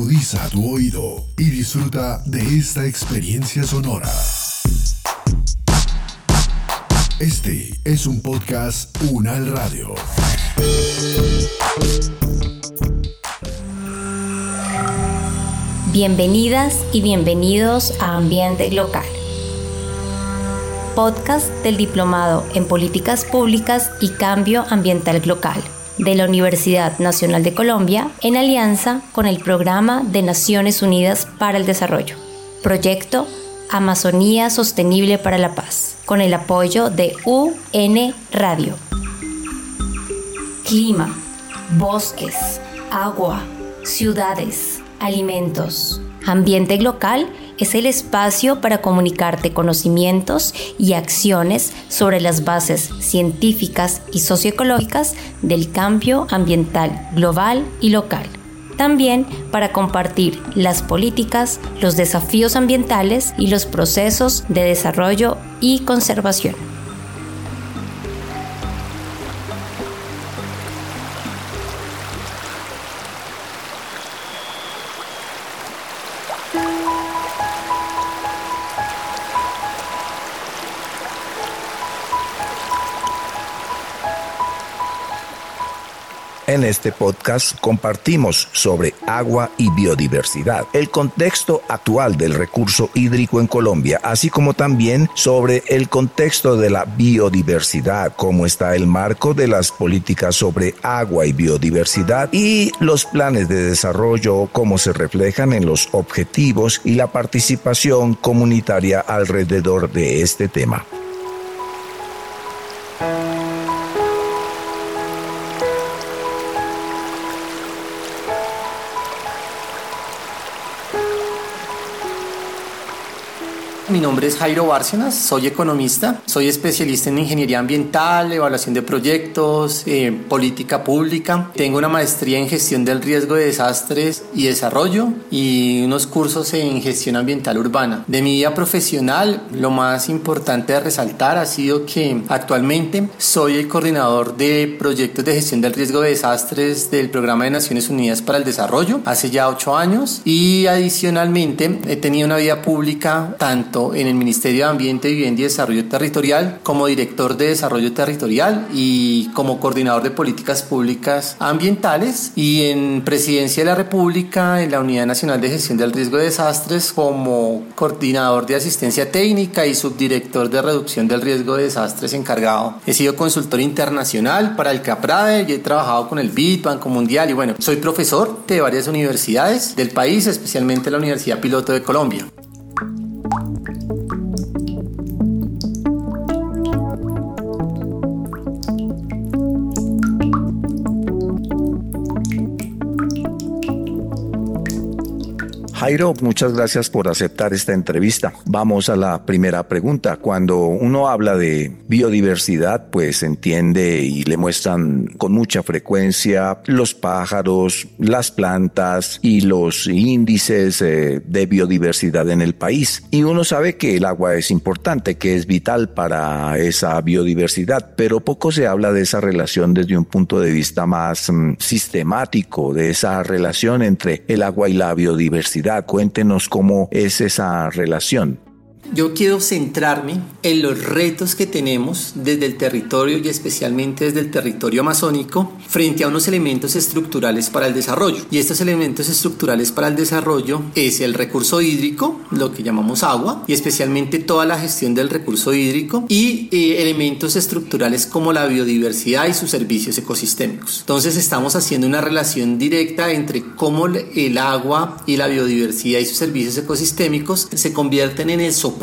Agudiza tu oído y disfruta de esta experiencia sonora. Este es un podcast Unal Radio. Bienvenidas y bienvenidos a Ambiente Local, podcast del Diplomado en Políticas Públicas y Cambio Ambiental Local de la Universidad Nacional de Colombia en alianza con el Programa de Naciones Unidas para el Desarrollo, proyecto Amazonía Sostenible para la Paz, con el apoyo de UN Radio. Clima, bosques, agua, ciudades, alimentos. Ambiente local es el espacio para comunicarte conocimientos y acciones sobre las bases científicas y socioecológicas del cambio ambiental global y local. También para compartir las políticas, los desafíos ambientales y los procesos de desarrollo y conservación. Este podcast compartimos sobre agua y biodiversidad, el contexto actual del recurso hídrico en Colombia, así como también sobre el contexto de la biodiversidad, cómo está el marco de las políticas sobre agua y biodiversidad y los planes de desarrollo, cómo se reflejan en los objetivos y la participación comunitaria alrededor de este tema. Mi nombre es Jairo Bárcenas, soy economista, soy especialista en ingeniería ambiental, evaluación de proyectos, eh, política pública. Tengo una maestría en gestión del riesgo de desastres y desarrollo y unos cursos en gestión ambiental urbana. De mi vida profesional, lo más importante de resaltar ha sido que actualmente soy el coordinador de proyectos de gestión del riesgo de desastres del Programa de Naciones Unidas para el Desarrollo hace ya ocho años y adicionalmente he tenido una vida pública tanto en el Ministerio de Ambiente, Vivienda y Desarrollo Territorial como director de Desarrollo Territorial y como coordinador de políticas públicas ambientales y en Presidencia de la República en la Unidad Nacional de Gestión del Riesgo de Desastres como coordinador de asistencia técnica y subdirector de reducción del riesgo de desastres encargado. He sido consultor internacional para el CAPRADE y he trabajado con el BID, Banco Mundial y bueno, soy profesor de varias universidades del país, especialmente la Universidad Piloto de Colombia. Jairo, muchas gracias por aceptar esta entrevista. Vamos a la primera pregunta. Cuando uno habla de biodiversidad, pues entiende y le muestran con mucha frecuencia los pájaros, las plantas y los índices eh, de biodiversidad en el país. Y uno sabe que el agua es importante, que es vital para esa biodiversidad, pero poco se habla de esa relación desde un punto de vista más mm, sistemático, de esa relación entre el agua y la biodiversidad Cuéntenos cómo es esa relación. Yo quiero centrarme en los retos que tenemos desde el territorio y especialmente desde el territorio amazónico frente a unos elementos estructurales para el desarrollo. Y estos elementos estructurales para el desarrollo es el recurso hídrico, lo que llamamos agua, y especialmente toda la gestión del recurso hídrico y eh, elementos estructurales como la biodiversidad y sus servicios ecosistémicos. Entonces estamos haciendo una relación directa entre cómo el agua y la biodiversidad y sus servicios ecosistémicos se convierten en el soporte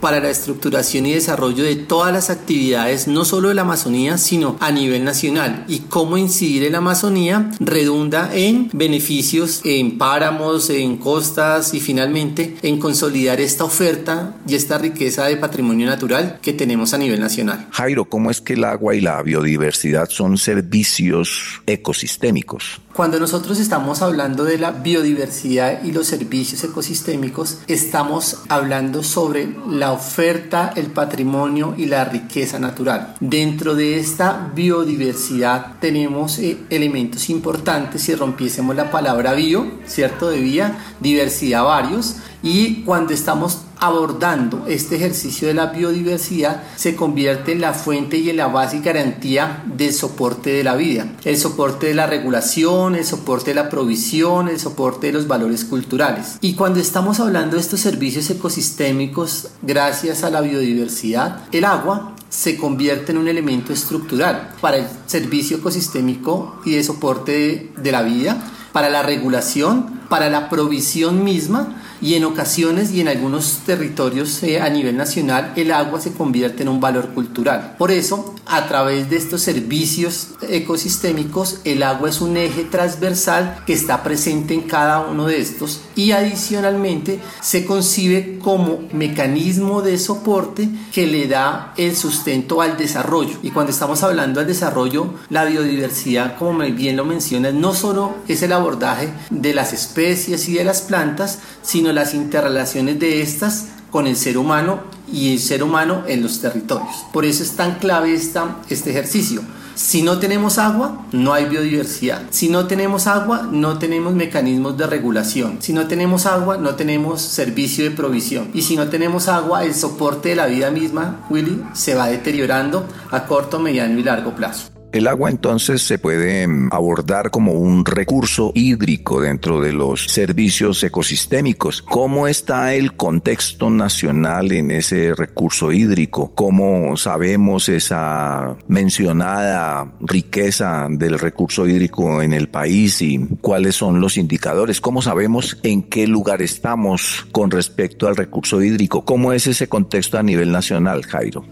para la estructuración y desarrollo de todas las actividades, no solo de la Amazonía, sino a nivel nacional. Y cómo incidir en la Amazonía redunda en beneficios en páramos, en costas y finalmente en consolidar esta oferta y esta riqueza de patrimonio natural que tenemos a nivel nacional. Jairo, ¿cómo es que el agua y la biodiversidad son servicios ecosistémicos? Cuando nosotros estamos hablando de la biodiversidad y los servicios ecosistémicos, estamos hablando sobre sobre la oferta, el patrimonio y la riqueza natural. Dentro de esta biodiversidad tenemos eh, elementos importantes si rompiésemos la palabra bio, ¿cierto? De vía, diversidad varios y cuando estamos abordando este ejercicio de la biodiversidad se convierte en la fuente y en la base y garantía del soporte de la vida, el soporte de la regulación, el soporte de la provisión, el soporte de los valores culturales. Y cuando estamos hablando de estos servicios ecosistémicos gracias a la biodiversidad, el agua se convierte en un elemento estructural para el servicio ecosistémico y de soporte de, la vida, para la regulación, para la provisión misma y en ocasiones y en algunos territorios eh, a nivel nacional el agua se convierte en un valor cultural. Por eso, a través de estos servicios ecosistémicos, el agua es un eje transversal que está presente en cada uno de estos y adicionalmente se concibe como mecanismo de soporte que le da el sustento al desarrollo. Y cuando estamos hablando del desarrollo, la biodiversidad, como bien lo mencionas, no solo es el abordaje de las especies y de las plantas, sino las interrelaciones de estas con el ser humano y el ser humano en los territorios. Por eso es tan clave esta, este ejercicio. Si no tenemos agua, no hay biodiversidad. Si no tenemos agua, no tenemos mecanismos de regulación. Si no tenemos agua, no tenemos servicio de provisión. Y si no tenemos agua, el soporte de la vida misma, Willy, se va deteriorando a corto, mediano y largo plazo. El agua entonces se puede em, abordar como un recurso hídrico dentro de los servicios ecosistémicos. ¿Cómo está el contexto nacional en ese recurso hídrico? ¿Cómo sabemos esa mencionada riqueza del recurso hídrico en el país y cuáles son los indicadores? ¿Cómo sabemos en qué lugar estamos con respecto al recurso hídrico? ¿Cómo es ese contexto a nivel nacional, Jairo?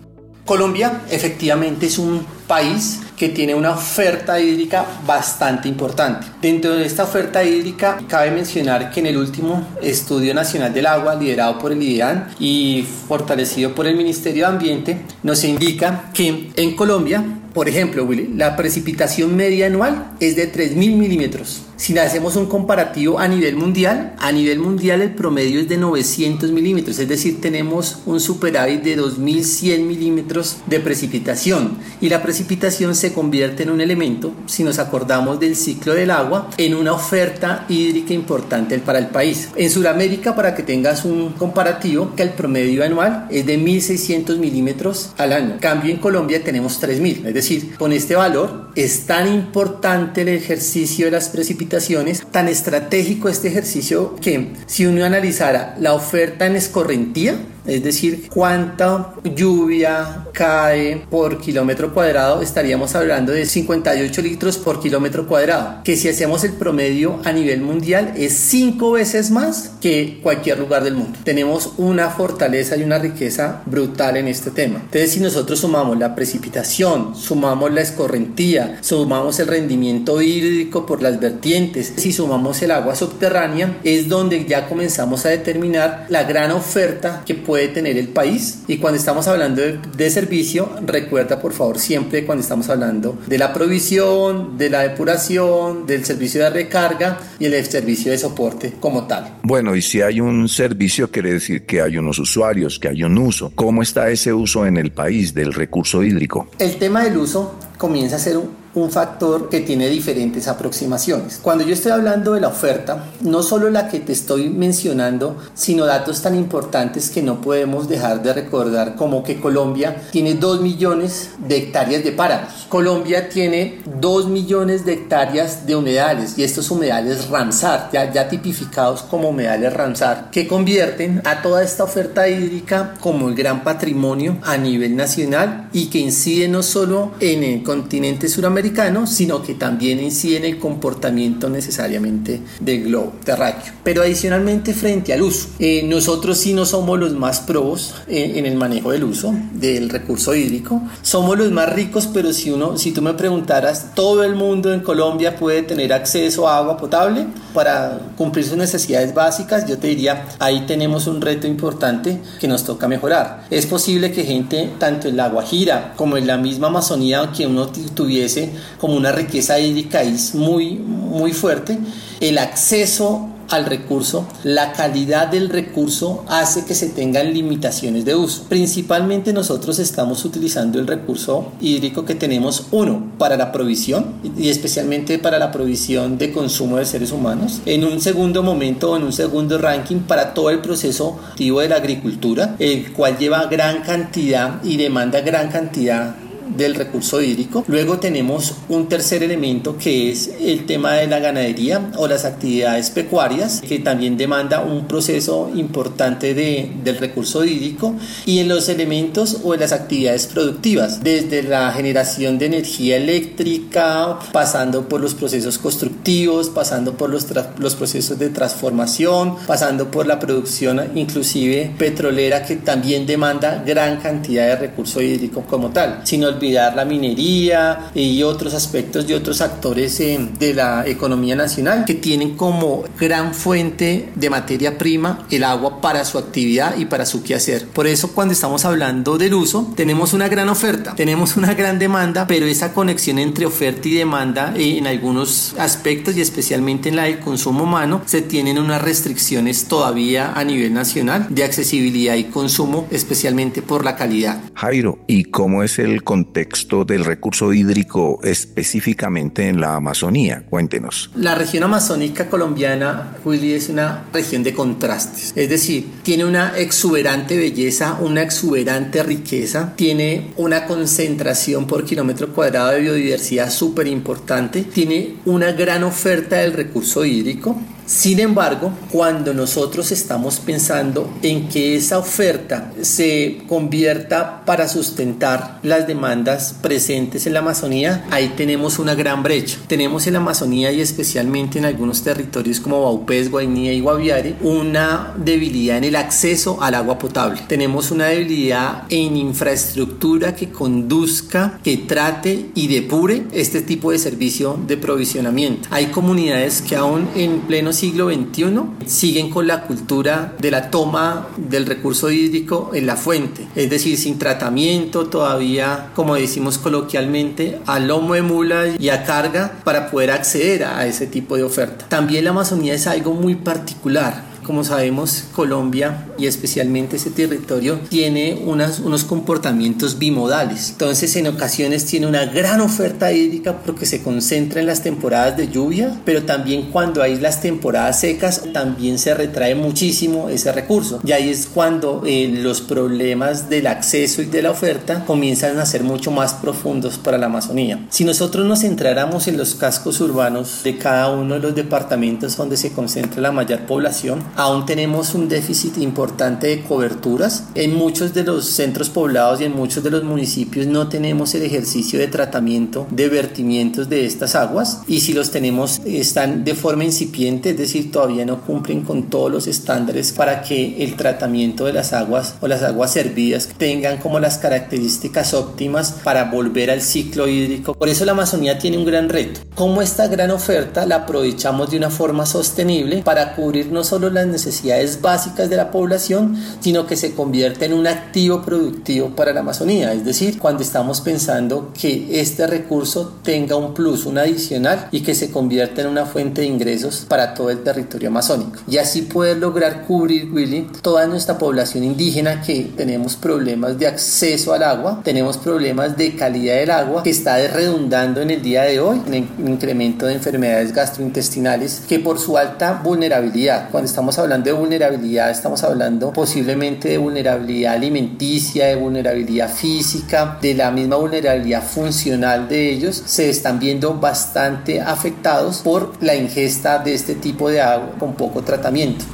Colombia efectivamente es un país que tiene una oferta hídrica bastante importante. Dentro de esta oferta hídrica cabe mencionar que en el último Estudio Nacional del Agua, liderado por el IDEAN y fortalecido por el Ministerio de Ambiente, nos indica que en Colombia, por ejemplo, Willy, la precipitación media anual es de 3.000 milímetros si hacemos un comparativo a nivel mundial, a nivel mundial el promedio es de 900 milímetros, es decir, tenemos un superávit de 2100 milímetros de precipitación. Y la precipitación se convierte en un elemento, si nos acordamos del ciclo del agua, en una oferta hídrica importante para el país. En Sudamérica, para que tengas un comparativo, que el promedio anual es de 1600 milímetros al año. cambio, en Colombia tenemos 3000. Es decir, con este valor es tan importante el ejercicio de las precipitaciones tan estratégico este ejercicio que si uno analizara la oferta en escorrentía, es decir, cuánta lluvia cae por kilómetro cuadrado, estaríamos hablando de 58 litros por kilómetro cuadrado, que si hacemos el promedio a nivel mundial es cinco veces más que cualquier lugar del mundo. Tenemos una fortaleza y una riqueza brutal en este tema. Entonces, si nosotros sumamos la precipitación, sumamos la escorrentía, sumamos el rendimiento hídrico por las vertientes, si sumamos el agua subterránea, es donde ya comenzamos a determinar la gran oferta que puede tener el país. Y cuando estamos hablando de, servicio, recuerda por favor siempre cuando estamos hablando de la provisión, de la depuración, del servicio de recarga y el servicio de soporte como tal. Bueno, y si hay un servicio, quiere decir que hay unos usuarios, que hay un uso. ¿Cómo está ese uso en el país del recurso hídrico? El tema del uso comienza a ser un, un factor que tiene diferentes aproximaciones. Cuando yo estoy hablando de la oferta, no solo la que te estoy mencionando, sino datos tan importantes que no podemos dejar de recordar como que Colombia tiene 2 millones de hectáreas de páramos. Colombia tiene 2 millones de hectáreas de humedales y estos humedales Ramsar, ya, ya tipificados como humedales Ramsar, que convierten a toda esta oferta hídrica como el gran patrimonio a nivel nacional y que incide no solo en el continente suramericano, sino que también incide en el comportamiento necesariamente del globo terráqueo. Pero adicionalmente frente al uso, eh, nosotros sí no somos los más probos eh, en el manejo del uso del recurso hídrico, somos los más ricos, pero si, uno, si tú me preguntaras, ¿todo el mundo en Colombia puede tener acceso a agua potable para cumplir sus necesidades básicas? Yo te diría, ahí tenemos un reto importante que nos toca mejorar. Es posible que gente, tanto en la Guajira como en la misma Amazonía, que uno tuviese como una riqueza hídrica es muy, muy fuerte, el acceso al recurso, la calidad del recurso hace que se tengan limitaciones de uso. Principalmente nosotros estamos utilizando el recurso hídrico que tenemos, uno, para la provisión y especialmente para la provisión de consumo de seres humanos. En un segundo momento, en un segundo ranking, para todo el proceso activo de la agricultura, el cual lleva gran cantidad y demanda gran cantidad del recurso hídrico. Luego tenemos un tercer elemento que es el tema de la ganadería o las actividades pecuarias, que también demanda un proceso importante de, del recurso hídrico. Y en los elementos o en las actividades productivas, desde la generación de energía eléctrica, pasando por los procesos constructivos, pasando por los, los procesos de transformación, pasando por la producción inclusive petrolera que también demanda gran cantidad de recurso hídrico como tal. Si no olvidar la minería y otros aspectos de otros actores de la economía nacional que tienen como gran fuente de materia prima el agua para su actividad y para su quehacer. Por eso cuando estamos hablando del uso, tenemos una gran oferta, tenemos una gran demanda, pero esa conexión entre oferta y demanda en algunos aspectos y especialmente en la del consumo humano, se tienen unas restricciones todavía a nivel nacional de accesibilidad y consumo, especialmente por la calidad. Jairo, ¿y cómo es el contexto contexto del recurso hídrico específicamente en la Amazonía? Cuéntenos. La región amazónica colombiana, Willy, es una región de contrastes. Es decir, tiene una exuberante belleza, una exuberante riqueza, tiene una concentración por kilómetro cuadrado de biodiversidad súper importante, tiene una gran oferta del recurso hídrico sin embargo, cuando nosotros estamos pensando en que esa oferta se convierta para sustentar las demandas presentes en la Amazonía, ahí tenemos una gran brecha. Tenemos en la Amazonía y especialmente en algunos territorios como Baupés, Guainía y Guaviare una debilidad en el acceso al agua potable. Tenemos una debilidad en infraestructura que conduzca, que trate y depure este tipo de servicio de provisionamiento. Hay comunidades que aún en pleno siglo XXI siguen con la cultura de la toma del recurso hídrico en la fuente, es decir, sin tratamiento todavía, como decimos coloquialmente, a lomo de mula y a carga para poder acceder a ese tipo de oferta. También la Amazonía es algo muy particular como sabemos, Colombia y especialmente ese territorio tiene unas, unos comportamientos bimodales. Entonces, en ocasiones tiene una gran oferta hídrica porque se concentra en las temporadas de lluvia, pero también cuando hay las temporadas secas, también se retrae muchísimo ese recurso. Y ahí es cuando eh, los problemas del acceso y de la oferta comienzan a ser mucho más profundos para la Amazonía. Si nosotros nos centráramos en los cascos urbanos de cada uno de los departamentos donde se concentra la mayor población, aún tenemos un déficit importante de coberturas. En muchos de los centros poblados y en muchos de los municipios no tenemos el ejercicio de tratamiento de vertimientos de estas aguas y si los tenemos están de forma incipiente, es decir, todavía no cumplen con todos los estándares para que el tratamiento de las aguas o las aguas servidas tengan como las características óptimas para volver al ciclo hídrico. Por eso la Amazonía tiene un gran reto. ¿Cómo esta gran oferta la aprovechamos de una forma sostenible para cubrir no solo las necesidades básicas de la población, sino que se convierte en un activo productivo para la Amazonía. Es decir, cuando estamos pensando que este recurso tenga un plus, un adicional y que se convierta en una fuente de ingresos para todo el territorio amazónico. Y así poder lograr cubrir, Willy, toda nuestra población indígena que tenemos problemas de acceso al agua, tenemos problemas de calidad del agua que está redundando en el día de hoy en el incremento de enfermedades gastrointestinales que por su alta vulnerabilidad, cuando estamos hablando de vulnerabilidad, estamos hablando posiblemente de vulnerabilidad alimenticia, de vulnerabilidad física, de la misma vulnerabilidad funcional de ellos, se están viendo bastante afectados por la ingesta de este tipo de agua con poco tratamiento.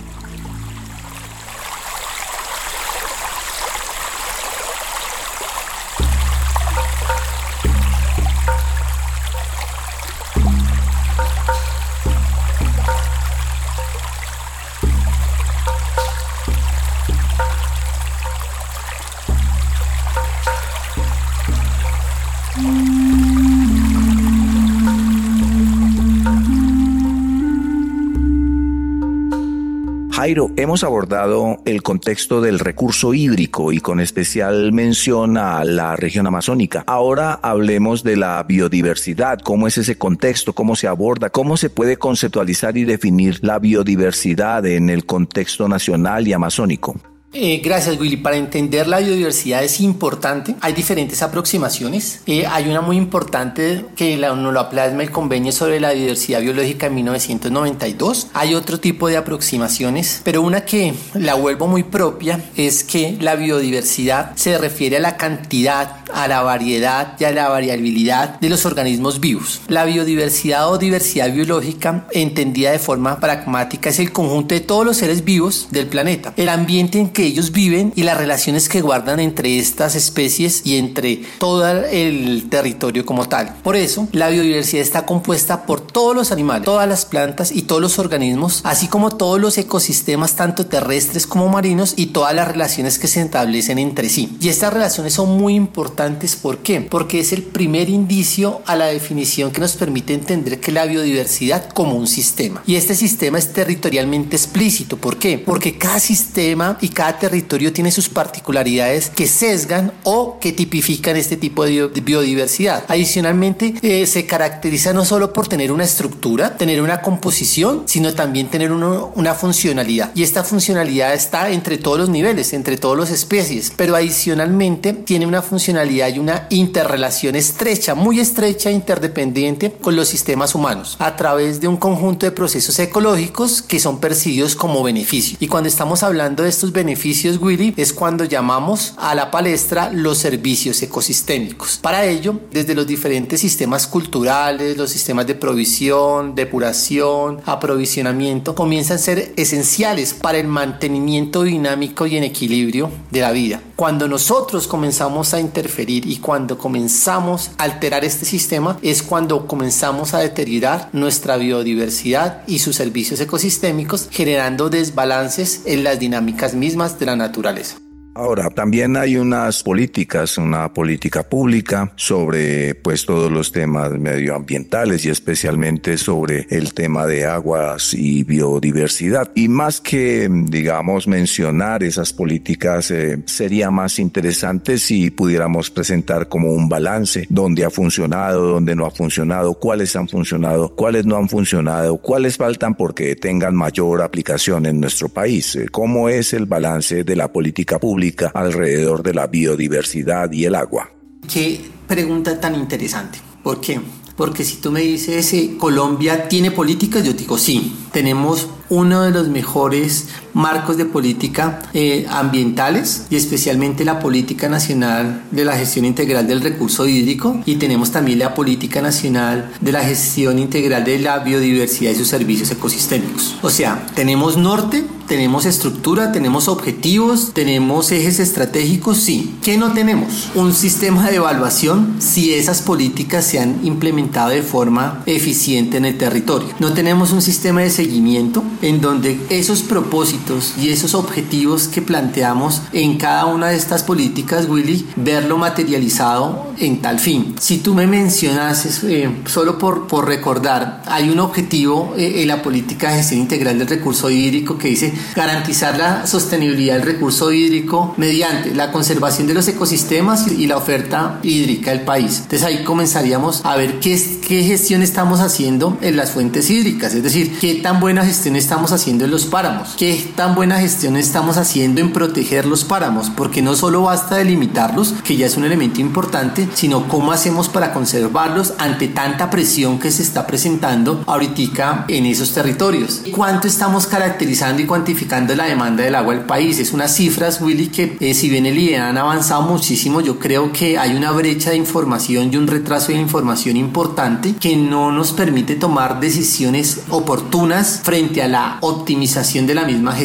Hemos abordado el contexto del recurso hídrico y con especial mención a la región amazónica. Ahora hablemos de la biodiversidad, cómo es ese contexto, cómo se aborda, cómo se puede conceptualizar y definir la biodiversidad en el contexto nacional y amazónico. Eh, gracias Willy. Para entender la biodiversidad es importante. Hay diferentes aproximaciones. Eh, hay una muy importante que la, nos lo plasma el convenio sobre la diversidad biológica en 1992. Hay otro tipo de aproximaciones, pero una que la vuelvo muy propia es que la biodiversidad se refiere a la cantidad, a la variedad y a la variabilidad de los organismos vivos. La biodiversidad o diversidad biológica, entendida de forma pragmática, es el conjunto de todos los seres vivos del planeta. El ambiente en que ellos viven y las relaciones que guardan entre estas especies y entre todo el territorio como tal. Por eso, la biodiversidad está compuesta por todos los animales, todas las plantas y todos los organismos, así como todos los ecosistemas tanto terrestres como marinos y todas las relaciones que se establecen entre sí. Y estas relaciones son muy importantes, ¿por qué? Porque es el primer indicio a la definición que nos permite entender que la biodiversidad como un sistema. Y este sistema es territorialmente explícito, ¿por qué? Porque cada sistema y cada territorio tiene sus particularidades que sesgan o que tipifican este tipo de biodiversidad. Adicionalmente, eh, se caracteriza no solo por tener una estructura, tener una composición, sino también tener una funcionalidad. Y esta funcionalidad está entre todos los niveles, entre todas las especies, pero adicionalmente tiene una funcionalidad y una interrelación estrecha, muy estrecha interdependiente con los sistemas humanos, a través de un conjunto de procesos ecológicos que son percibidos como beneficio. Y cuando estamos hablando de estos beneficios, Willy, es cuando llamamos a la palestra los servicios ecosistémicos. Para ello, desde los diferentes sistemas culturales, los sistemas de provisión, depuración, aprovisionamiento, comienzan a ser esenciales para el mantenimiento dinámico y en equilibrio de la vida. Cuando nosotros comenzamos a interferir y cuando comenzamos a alterar este sistema, es cuando comenzamos a deteriorar nuestra biodiversidad y sus servicios ecosistémicos, generando desbalances en las dinámicas mismas de la naturaleza. Ahora, también hay unas políticas, una política pública sobre pues todos los temas medioambientales y especialmente sobre el tema de aguas y biodiversidad. Y más que, digamos, mencionar esas políticas, eh, sería más interesante si pudiéramos presentar como un balance donde ha funcionado, donde no ha funcionado, cuáles han funcionado, cuáles no han funcionado, cuáles faltan porque tengan mayor aplicación en nuestro país. Eh, ¿Cómo es el balance de la política pública? Alrededor de la biodiversidad y el agua. Qué pregunta tan interesante. ¿Por qué? Porque si tú me dices, eh, Colombia tiene políticas, yo digo sí, tenemos uno de los mejores marcos de política eh, ambientales y especialmente la política nacional de la gestión integral del recurso hídrico y tenemos también la política nacional de la gestión integral de la biodiversidad y sus servicios ecosistémicos. O sea, tenemos norte, tenemos estructura, tenemos objetivos, tenemos ejes estratégicos, sí. ¿Qué no tenemos? Un sistema de evaluación si esas políticas se han implementado de forma eficiente en el territorio. No tenemos un sistema de seguimiento en donde esos propósitos y esos objetivos que planteamos en cada una de estas políticas, Willy, verlo materializado en tal fin. Si tú me mencionas, eh, solo por, por recordar, hay un objetivo eh, en la política de gestión integral del recurso hídrico que dice garantizar la sostenibilidad del recurso hídrico mediante la conservación de los ecosistemas y la oferta hídrica del país. Entonces ahí comenzaríamos a ver qué, qué gestión estamos haciendo en las fuentes hídricas, es decir, qué tan buena gestión estamos haciendo en los páramos, qué tan buena gestión estamos haciendo en proteger los páramos, porque no solo basta delimitarlos, que ya es un elemento importante, sino cómo hacemos para conservarlos ante tanta presión que se está presentando ahorita en esos territorios. ¿Cuánto estamos caracterizando y cuantificando la demanda del agua del país? Es unas cifras, Willy, que eh, si bien el IDEA han avanzado muchísimo, yo creo que hay una brecha de información y un retraso de información importante que no nos permite tomar decisiones oportunas frente a la optimización de la misma gestión.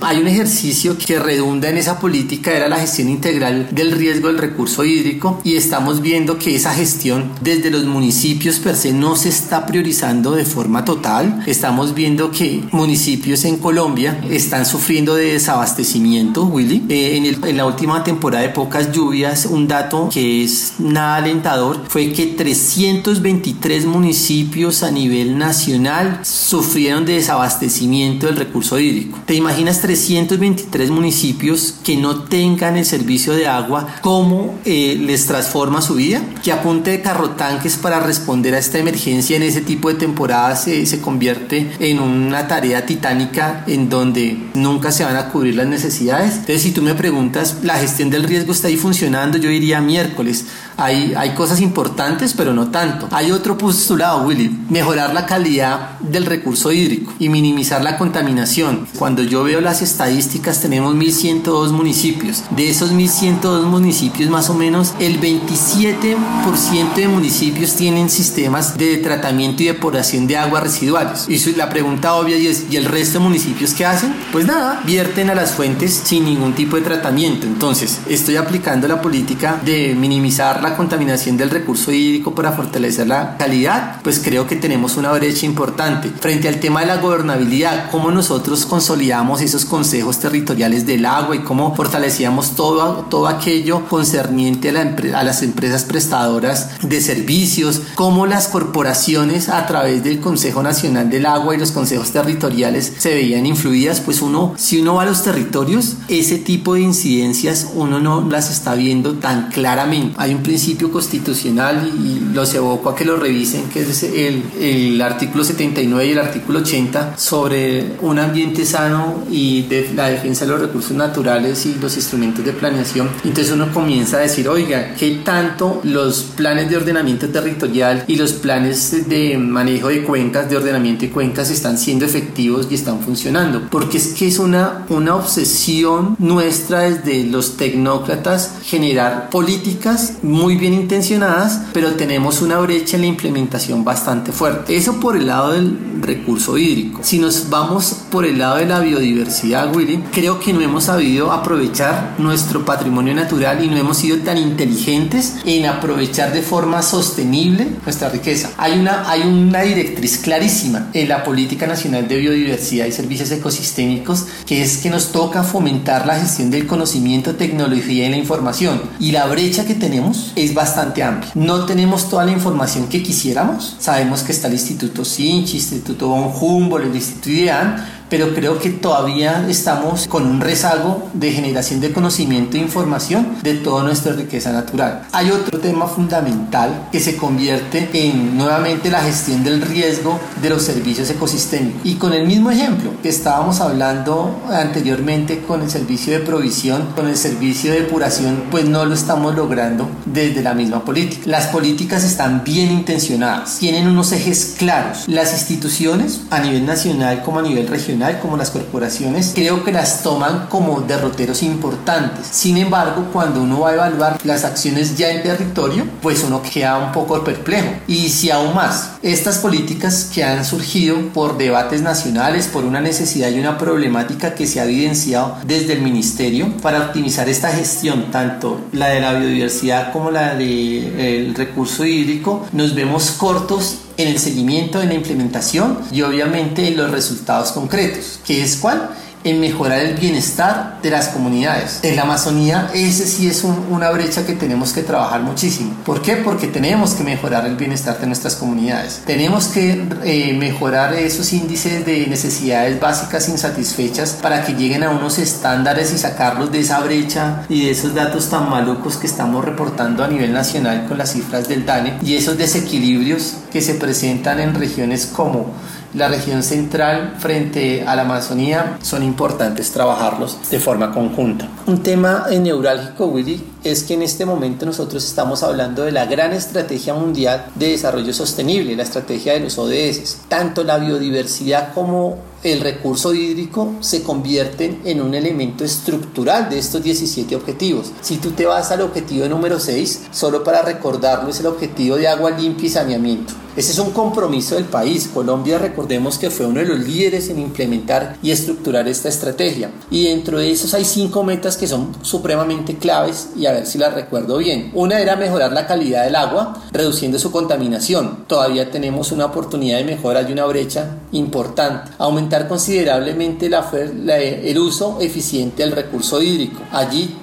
Hay un ejercicio que redunda en esa política, era la gestión integral del riesgo del recurso hídrico y estamos viendo que esa gestión desde los municipios per se no se está priorizando de forma total. Estamos viendo que municipios en Colombia están sufriendo de desabastecimiento, Willy. Eh, en, en la última temporada de pocas lluvias, un dato que es nada alentador fue que 323 municipios a nivel nacional sufrieron de desabastecimiento del recurso hídrico. ¿Te imaginas 323 municipios que no tengan el servicio de agua? ¿Cómo eh, les transforma su vida? Que apunte de carrotanques para responder a esta emergencia en ese tipo de temporadas se convierte en una tarea titánica en donde nunca se van a cubrir las necesidades. Entonces, si tú me preguntas, ¿la gestión del riesgo está ahí funcionando? Yo diría miércoles. Hay, hay cosas importantes, pero no tanto. Hay otro postulado, Willy, mejorar la calidad del recurso hídrico y minimizar la contaminación. Cuando yo veo las estadísticas, tenemos 1.102 municipios. De esos 1.102 municipios, más o menos, el 27% de municipios tienen sistemas de tratamiento y depuración de aguas residuales. Y la pregunta obvia es, ¿y el resto de municipios qué hacen? Pues nada, vierten a las fuentes sin ningún tipo de tratamiento. Entonces, estoy aplicando la política de minimizar la contaminación del recurso hídrico para fortalecer la calidad, pues creo que tenemos una brecha importante. Frente al tema de la gobernabilidad, cómo nosotros consolidamos esos consejos territoriales del agua y cómo fortalecíamos todo, todo aquello concerniente a, la, a las empresas prestadoras de servicios, cómo las corporaciones a través del Consejo Nacional del Agua y los consejos territoriales se veían influidas, pues uno, si uno va a los territorios, ese tipo de incidencias uno no las está viendo tan claramente. Hay un principio constitucional y, los evoco a que lo revisen, que es el, el, artículo 79 y el artículo 80 sobre un ambiente sano y de la defensa de los recursos naturales y los instrumentos de planeación. Entonces uno comienza a decir, oiga, ¿qué tanto los planes de ordenamiento territorial y los planes de manejo de cuencas, de ordenamiento de cuencas están siendo efectivos y están funcionando? Porque es que es una, una obsesión nuestra desde los tecnócratas generar políticas muy muy bien intencionadas, pero tenemos una brecha en la implementación bastante fuerte. Eso por el lado del recurso hídrico. Si nos vamos por el lado de la biodiversidad, Willy, creo que no hemos sabido aprovechar nuestro patrimonio natural y no hemos sido tan inteligentes en aprovechar de forma sostenible nuestra riqueza. Hay una, hay una directriz clarísima en la Política Nacional de Biodiversidad y Servicios Ecosistémicos, que es que nos toca fomentar la gestión del conocimiento, tecnología y la información. Y la brecha que tenemos es bastante amplia. No tenemos toda la información que quisiéramos. Sabemos que está el Instituto Sinchi, Instituto Von Humboldt, el Instituto IDEAN, pero creo que todavía estamos con un rezago de generación de conocimiento e información de toda nuestra riqueza natural. Hay otro tema fundamental que se convierte en nuevamente la gestión del riesgo de los servicios ecosistémicos. Y con el mismo ejemplo que estábamos hablando anteriormente con el servicio de provisión, con el servicio de depuración, pues no lo estamos logrando desde la misma política. Las políticas están bien intencionadas, tienen unos ejes claros. Las instituciones a nivel nacional como a nivel regional como las corporaciones, creo que las toman como derroteros importantes. Sin embargo, cuando uno va a evaluar las acciones ya en territorio, pues uno queda un poco perplejo. Y si aún más, estas políticas que han surgido por debates nacionales, por una necesidad y una problemática que se ha evidenciado desde el ministerio para optimizar esta gestión, tanto la de la biodiversidad como la del recurso hídrico, nos vemos cortos en el seguimiento, en la implementación y obviamente en los resultados concretos, que es cuál? En mejorar el bienestar de las comunidades. En la Amazonía ese sí es una brecha que tenemos que trabajar muchísimo. ¿Por qué? Porque tenemos que mejorar el bienestar de nuestras comunidades. Tenemos que eh, mejorar esos índices de necesidades básicas insatisfechas para que lleguen a unos estándares y sacarlos de esa brecha y de esos datos tan malucos que estamos reportando a nivel nacional con las cifras del DANE y esos desequilibrios que se presentan en regiones como la región central frente a la Amazonía son importantes trabajarlos de forma conjunta. Un tema neurálgico, Willy, es que en este momento nosotros estamos hablando de la gran estrategia mundial de desarrollo sostenible, la estrategia de los ODS. Tanto la biodiversidad como el recurso hídrico se convierten en un elemento estructural de estos 17 objetivos. Si tú te vas al objetivo número 6, solo para recordarlo es el objetivo de agua limpia y saneamiento. Ese es un compromiso del país. Colombia, recordemos que fue uno de los líderes en implementar y estructurar esta estrategia. Y dentro de esos hay cinco metas que son supremamente claves y a ver si la recuerdo bien. Una era mejorar la calidad del agua, reduciendo su contaminación. Todavía tenemos una oportunidad de mejora y una brecha importante. Aumentar considerablemente el uso eficiente del recurso hídrico. Allí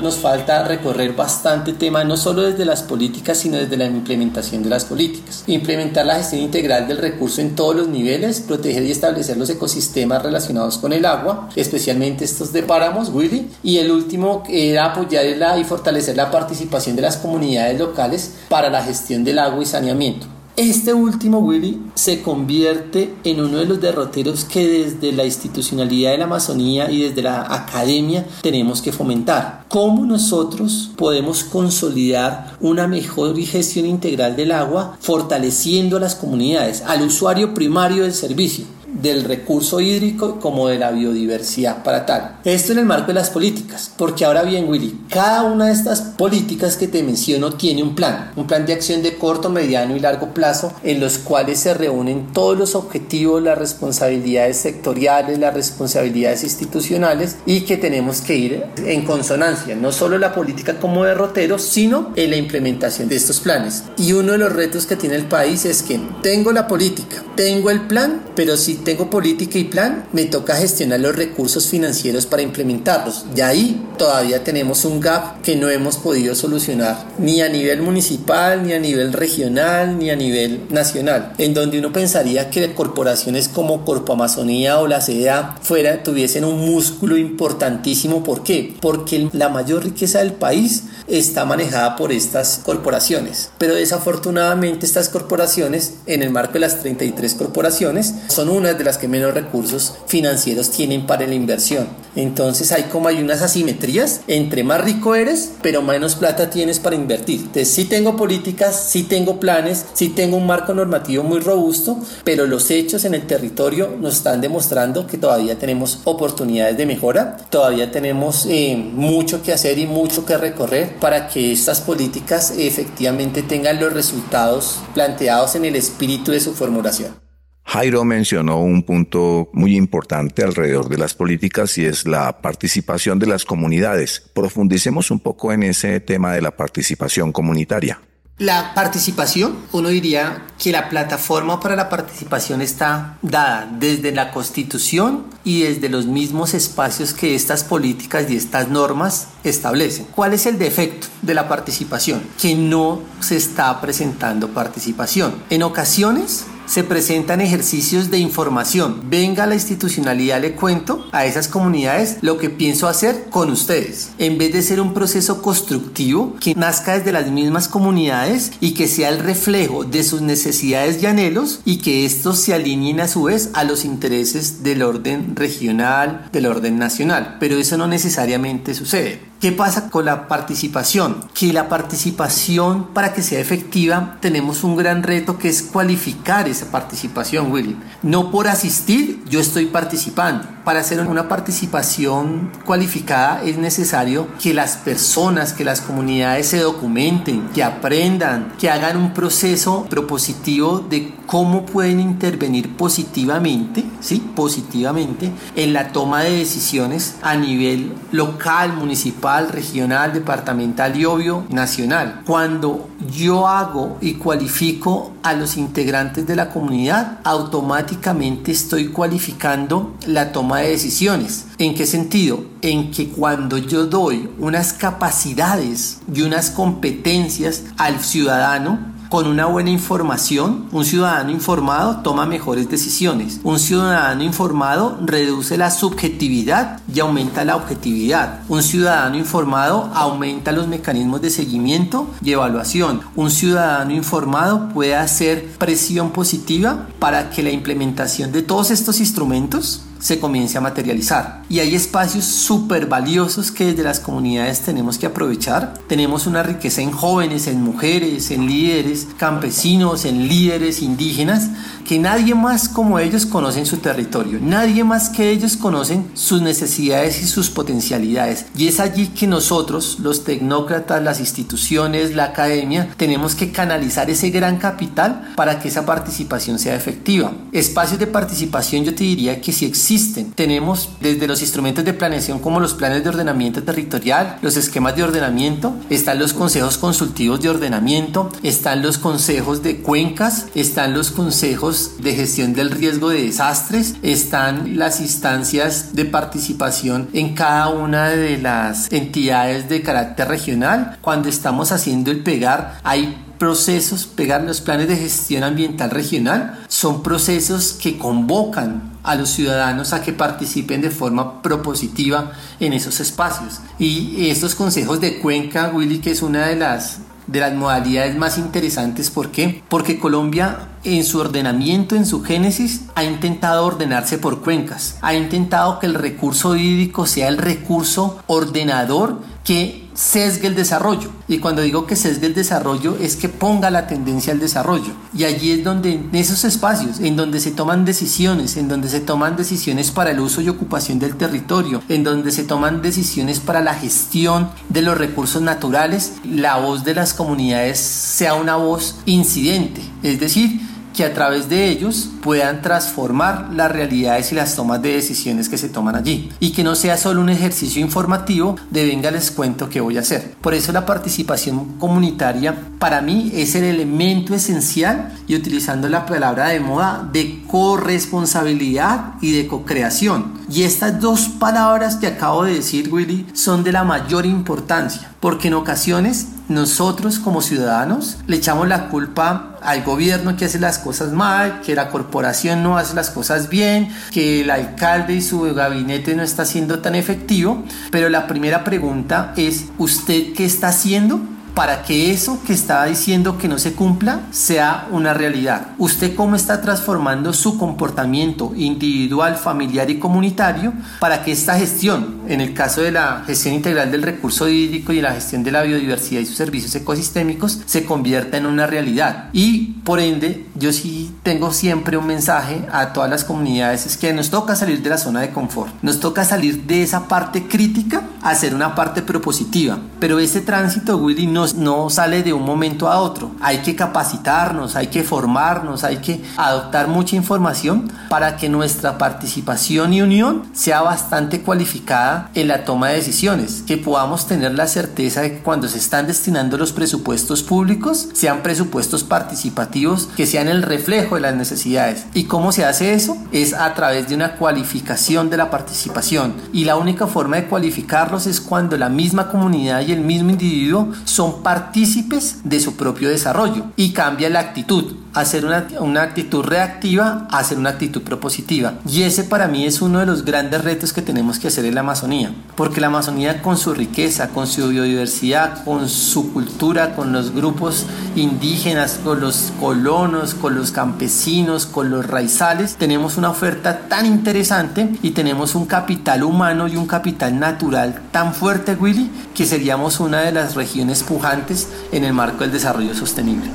nos falta recorrer bastante tema, no solo desde las políticas, sino desde la implementación de las políticas. Implementar la gestión integral del recurso en todos los niveles, proteger y establecer los ecosistemas relacionados con el agua, especialmente estos de páramos, Willy. Y el último era apoyar y fortalecer la participación de las comunidades locales para la gestión del agua y saneamiento. Este último, Willy, se convierte en uno de los derroteros que desde la institucionalidad de la Amazonía y desde la academia tenemos que fomentar. ¿Cómo nosotros podemos consolidar una mejor gestión integral del agua fortaleciendo a las comunidades, al usuario primario del servicio? Del recurso hídrico como de la biodiversidad para tal. Esto en el marco de las políticas, porque ahora bien, Willy, cada una de estas políticas que te menciono tiene un plan, un plan de acción de corto, mediano y largo plazo en los cuales se reúnen todos los objetivos, las responsabilidades sectoriales, las responsabilidades institucionales y que tenemos que ir en consonancia, no solo la política como derrotero, sino en la implementación de estos planes. Y uno de los retos que tiene el país es que tengo la política, tengo el plan, pero si tengo política y plan, me toca gestionar los recursos financieros para implementarlos. Y ahí todavía tenemos un gap que no hemos podido solucionar ni a nivel municipal, ni a nivel regional, ni a nivel nacional, en donde uno pensaría que corporaciones como Corpo Amazonía o la CEA fuera, tuviesen un músculo importantísimo. ¿Por qué? Porque la mayor riqueza del país está manejada por estas corporaciones. Pero desafortunadamente estas corporaciones, en el marco de las 33 corporaciones, son unas de las que menos recursos financieros tienen para la inversión. Entonces hay como hay unas asimetrías, entre más rico eres, pero menos plata tienes para invertir. Entonces sí tengo políticas, sí tengo planes, sí tengo un marco normativo muy robusto, pero los hechos en el territorio nos están demostrando que todavía tenemos oportunidades de mejora, todavía tenemos eh, mucho que hacer y mucho que recorrer para que estas políticas efectivamente tengan los resultados planteados en el espíritu de su formulación. Jairo mencionó un punto muy importante alrededor de las políticas y es la participación de las comunidades. Profundicemos un poco en ese tema de la participación comunitaria. La participación, uno diría que la plataforma para la participación está dada desde la constitución y desde los mismos espacios que estas políticas y estas normas establecen. ¿Cuál es el defecto de la participación? Que no se está presentando participación. En ocasiones se presentan ejercicios de información. Venga la institucionalidad, le cuento a esas comunidades lo que pienso hacer con ustedes. En vez de ser un proceso constructivo que nazca desde las mismas comunidades y que sea el reflejo de sus necesidades y anhelos y que estos se alineen a su vez a los intereses del orden regional, del orden nacional. Pero eso no necesariamente sucede. ¿Qué pasa con la participación? Que la participación para que sea efectiva tenemos un gran reto que es cualificar esa participación, William. No por asistir yo estoy participando. Para hacer una participación cualificada es necesario que las personas, que las comunidades se documenten, que aprendan, que hagan un proceso propositivo de cómo pueden intervenir positivamente, ¿sí? Positivamente en la toma de decisiones a nivel local, municipal, regional, departamental y obvio nacional. Cuando yo hago y cualifico a los integrantes de la comunidad, automáticamente estoy cualificando la toma de decisiones. ¿En qué sentido? En que cuando yo doy unas capacidades y unas competencias al ciudadano, con una buena información, un ciudadano informado toma mejores decisiones. Un ciudadano informado reduce la subjetividad y aumenta la objetividad. Un ciudadano informado aumenta los mecanismos de seguimiento y evaluación. Un ciudadano informado puede hacer presión positiva para que la implementación de todos estos instrumentos se comience a materializar. Y hay espacios súper valiosos que desde las comunidades tenemos que aprovechar. Tenemos una riqueza en jóvenes, en mujeres, en líderes campesinos, en líderes indígenas, que nadie más como ellos conocen su territorio. Nadie más que ellos conocen sus necesidades y sus potencialidades. Y es allí que nosotros, los tecnócratas, las instituciones, la academia, tenemos que canalizar ese gran capital para que esa participación sea efectiva. Espacios de participación yo te diría que si existe existen. Tenemos desde los instrumentos de planeación como los planes de ordenamiento territorial, los esquemas de ordenamiento, están los consejos consultivos de ordenamiento, están los consejos de cuencas, están los consejos de gestión del riesgo de desastres, están las instancias de participación en cada una de las entidades de carácter regional. Cuando estamos haciendo el pegar, hay procesos, pegar los planes de gestión ambiental regional, son procesos que convocan a los ciudadanos a que participen de forma propositiva en esos espacios. Y estos consejos de cuenca, Willy, que es una de las de las modalidades más interesantes. ¿Por qué? Porque Colombia en su ordenamiento, en su génesis, ha intentado ordenarse por cuencas. Ha intentado que el recurso hídrico sea el recurso ordenador que sesgue el desarrollo. Y cuando digo que sesgue el desarrollo es que ponga la tendencia al desarrollo. Y allí es donde, en esos espacios, en donde se toman decisiones, en donde se toman decisiones para el uso y ocupación del territorio, en donde se toman decisiones para la gestión de los recursos naturales, la voz de las comunidades sea una voz incidente. Es decir, que a través de ellos puedan transformar las realidades y las tomas de decisiones que se toman allí y que no sea solo un ejercicio informativo de venga les cuento qué voy a hacer. Por eso la participación comunitaria para mí es el elemento esencial y utilizando la palabra de moda de corresponsabilidad y de co-creación. Y estas dos palabras que acabo de decir Willy son de la mayor importancia porque en ocasiones nosotros como ciudadanos le echamos la culpa al gobierno que hace las cosas mal, que la corporación no hace las cosas bien, que el alcalde y su gabinete no está siendo tan efectivo, pero la primera pregunta es, ¿usted qué está haciendo para que eso que estaba diciendo que no se cumpla sea una realidad. ¿Usted cómo está transformando su comportamiento individual, familiar y comunitario para que esta gestión, en el caso de la gestión integral del recurso hídrico y la gestión de la biodiversidad y sus servicios ecosistémicos, se convierta en una realidad? Y por ende, yo sí tengo siempre un mensaje a todas las comunidades, es que nos toca salir de la zona de confort, nos toca salir de esa parte crítica a ser una parte propositiva, pero ese tránsito, Willy, no no, sale de un momento a otro. Hay que capacitarnos, hay que formarnos, hay que adoptar mucha información para que nuestra participación y unión sea bastante cualificada en la toma de decisiones, que podamos tener la certeza de que cuando se están destinando los presupuestos públicos sean presupuestos participativos que sean el reflejo de las necesidades. ¿Y cómo se hace eso? Es a través de una cualificación de la participación. Y la única forma de cualificarlos es cuando la misma comunidad y el mismo individuo son partícipes de su propio desarrollo y cambia la actitud hacer una, una actitud reactiva hacer una actitud propositiva. Y ese para mí es uno de los grandes retos que tenemos que hacer en la Amazonía, porque la Amazonía con su riqueza, con su biodiversidad, con su cultura, con los grupos indígenas, con los colonos, con los campesinos, con los raizales, tenemos una oferta tan interesante y tenemos un capital humano y un capital natural tan fuerte, Willy, que seríamos una de las regiones pujantes en el marco del desarrollo sostenible.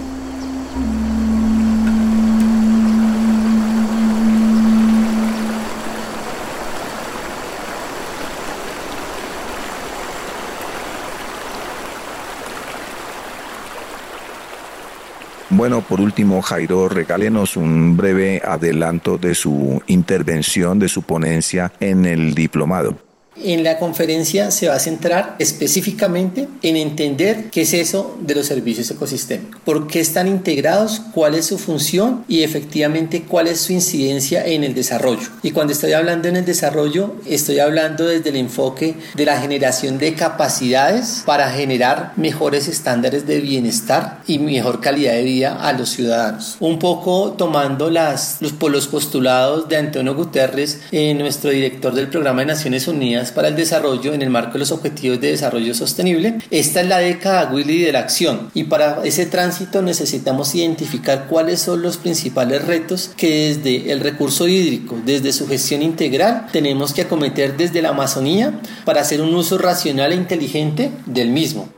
Bueno, por último, Jairo, regálenos un breve adelanto de su intervención, de su ponencia en el diplomado. En la conferencia se va a centrar específicamente en entender qué es eso de los servicios ecosistémicos, por qué están integrados, cuál es su función y efectivamente cuál es su incidencia en el desarrollo. Y cuando estoy hablando en el desarrollo, estoy hablando desde el enfoque de la generación de capacidades para generar mejores estándares de bienestar y mejor calidad de vida a los ciudadanos. Un poco tomando las, los, los postulados de Antonio Guterres, eh, nuestro director del programa de Naciones Unidas para el Desarrollo en el marco de los Objetivos de Desarrollo Sostenible. Esta es la década, Willy, de la acción y para ese tránsito necesitamos identificar cuáles son los principales retos que desde el recurso hídrico, desde su gestión integral, tenemos que acometer desde la Amazonía para hacer un uso racional e inteligente del mismo.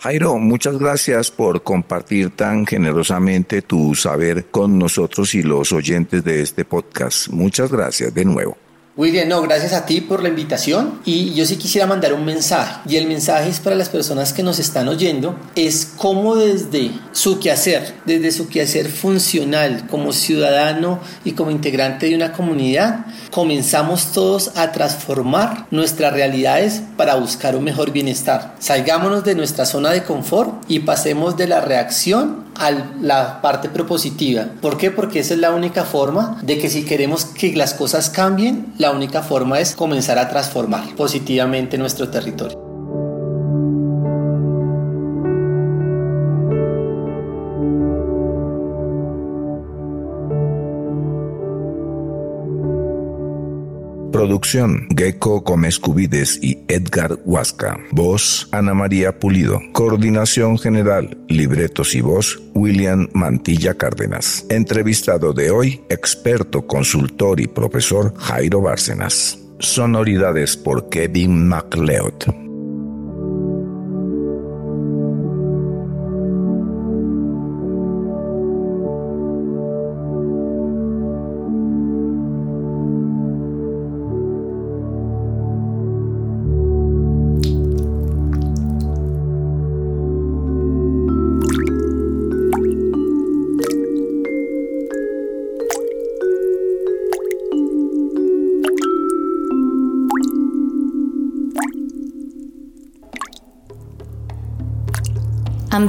Jairo, muchas gracias por compartir tan generosamente tu saber con nosotros y los oyentes de este podcast. Muchas gracias de nuevo. William, no, gracias a ti por la invitación y yo sí quisiera mandar un mensaje y el mensaje es para las personas que nos están oyendo, es cómo desde su quehacer, desde su quehacer funcional como ciudadano y como integrante de una comunidad, comenzamos todos a transformar nuestras realidades para buscar un mejor bienestar. Salgámonos de nuestra zona de confort y pasemos de la reacción a la parte propositiva. ¿Por qué? Porque esa es la única forma de que si queremos que las cosas cambien, la única forma es comenzar a transformar positivamente nuestro territorio. Producción Gecko Comescubides y Edgar Huasca. Voz Ana María Pulido. Coordinación General, Libretos y Voz William Mantilla Cárdenas. Entrevistado de hoy, experto, consultor y profesor Jairo Bárcenas. Sonoridades por Kevin MacLeod.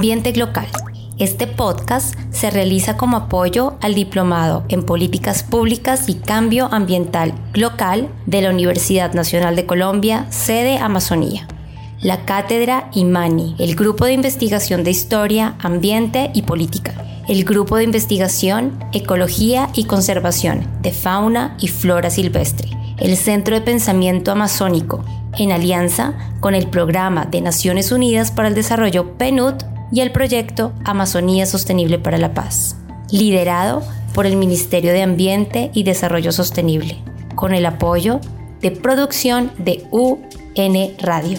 Ambiente Local. Este podcast se realiza como apoyo al Diplomado en Políticas Públicas y Cambio Ambiental Local de la Universidad Nacional de Colombia, sede Amazonía. La Cátedra IMANI, el Grupo de Investigación de Historia, Ambiente y Política. El Grupo de Investigación Ecología y Conservación de Fauna y Flora Silvestre. El Centro de Pensamiento Amazónico, en alianza con el Programa de Naciones Unidas para el Desarrollo PNUD y el proyecto Amazonía Sostenible para la Paz, liderado por el Ministerio de Ambiente y Desarrollo Sostenible, con el apoyo de producción de UN Radio.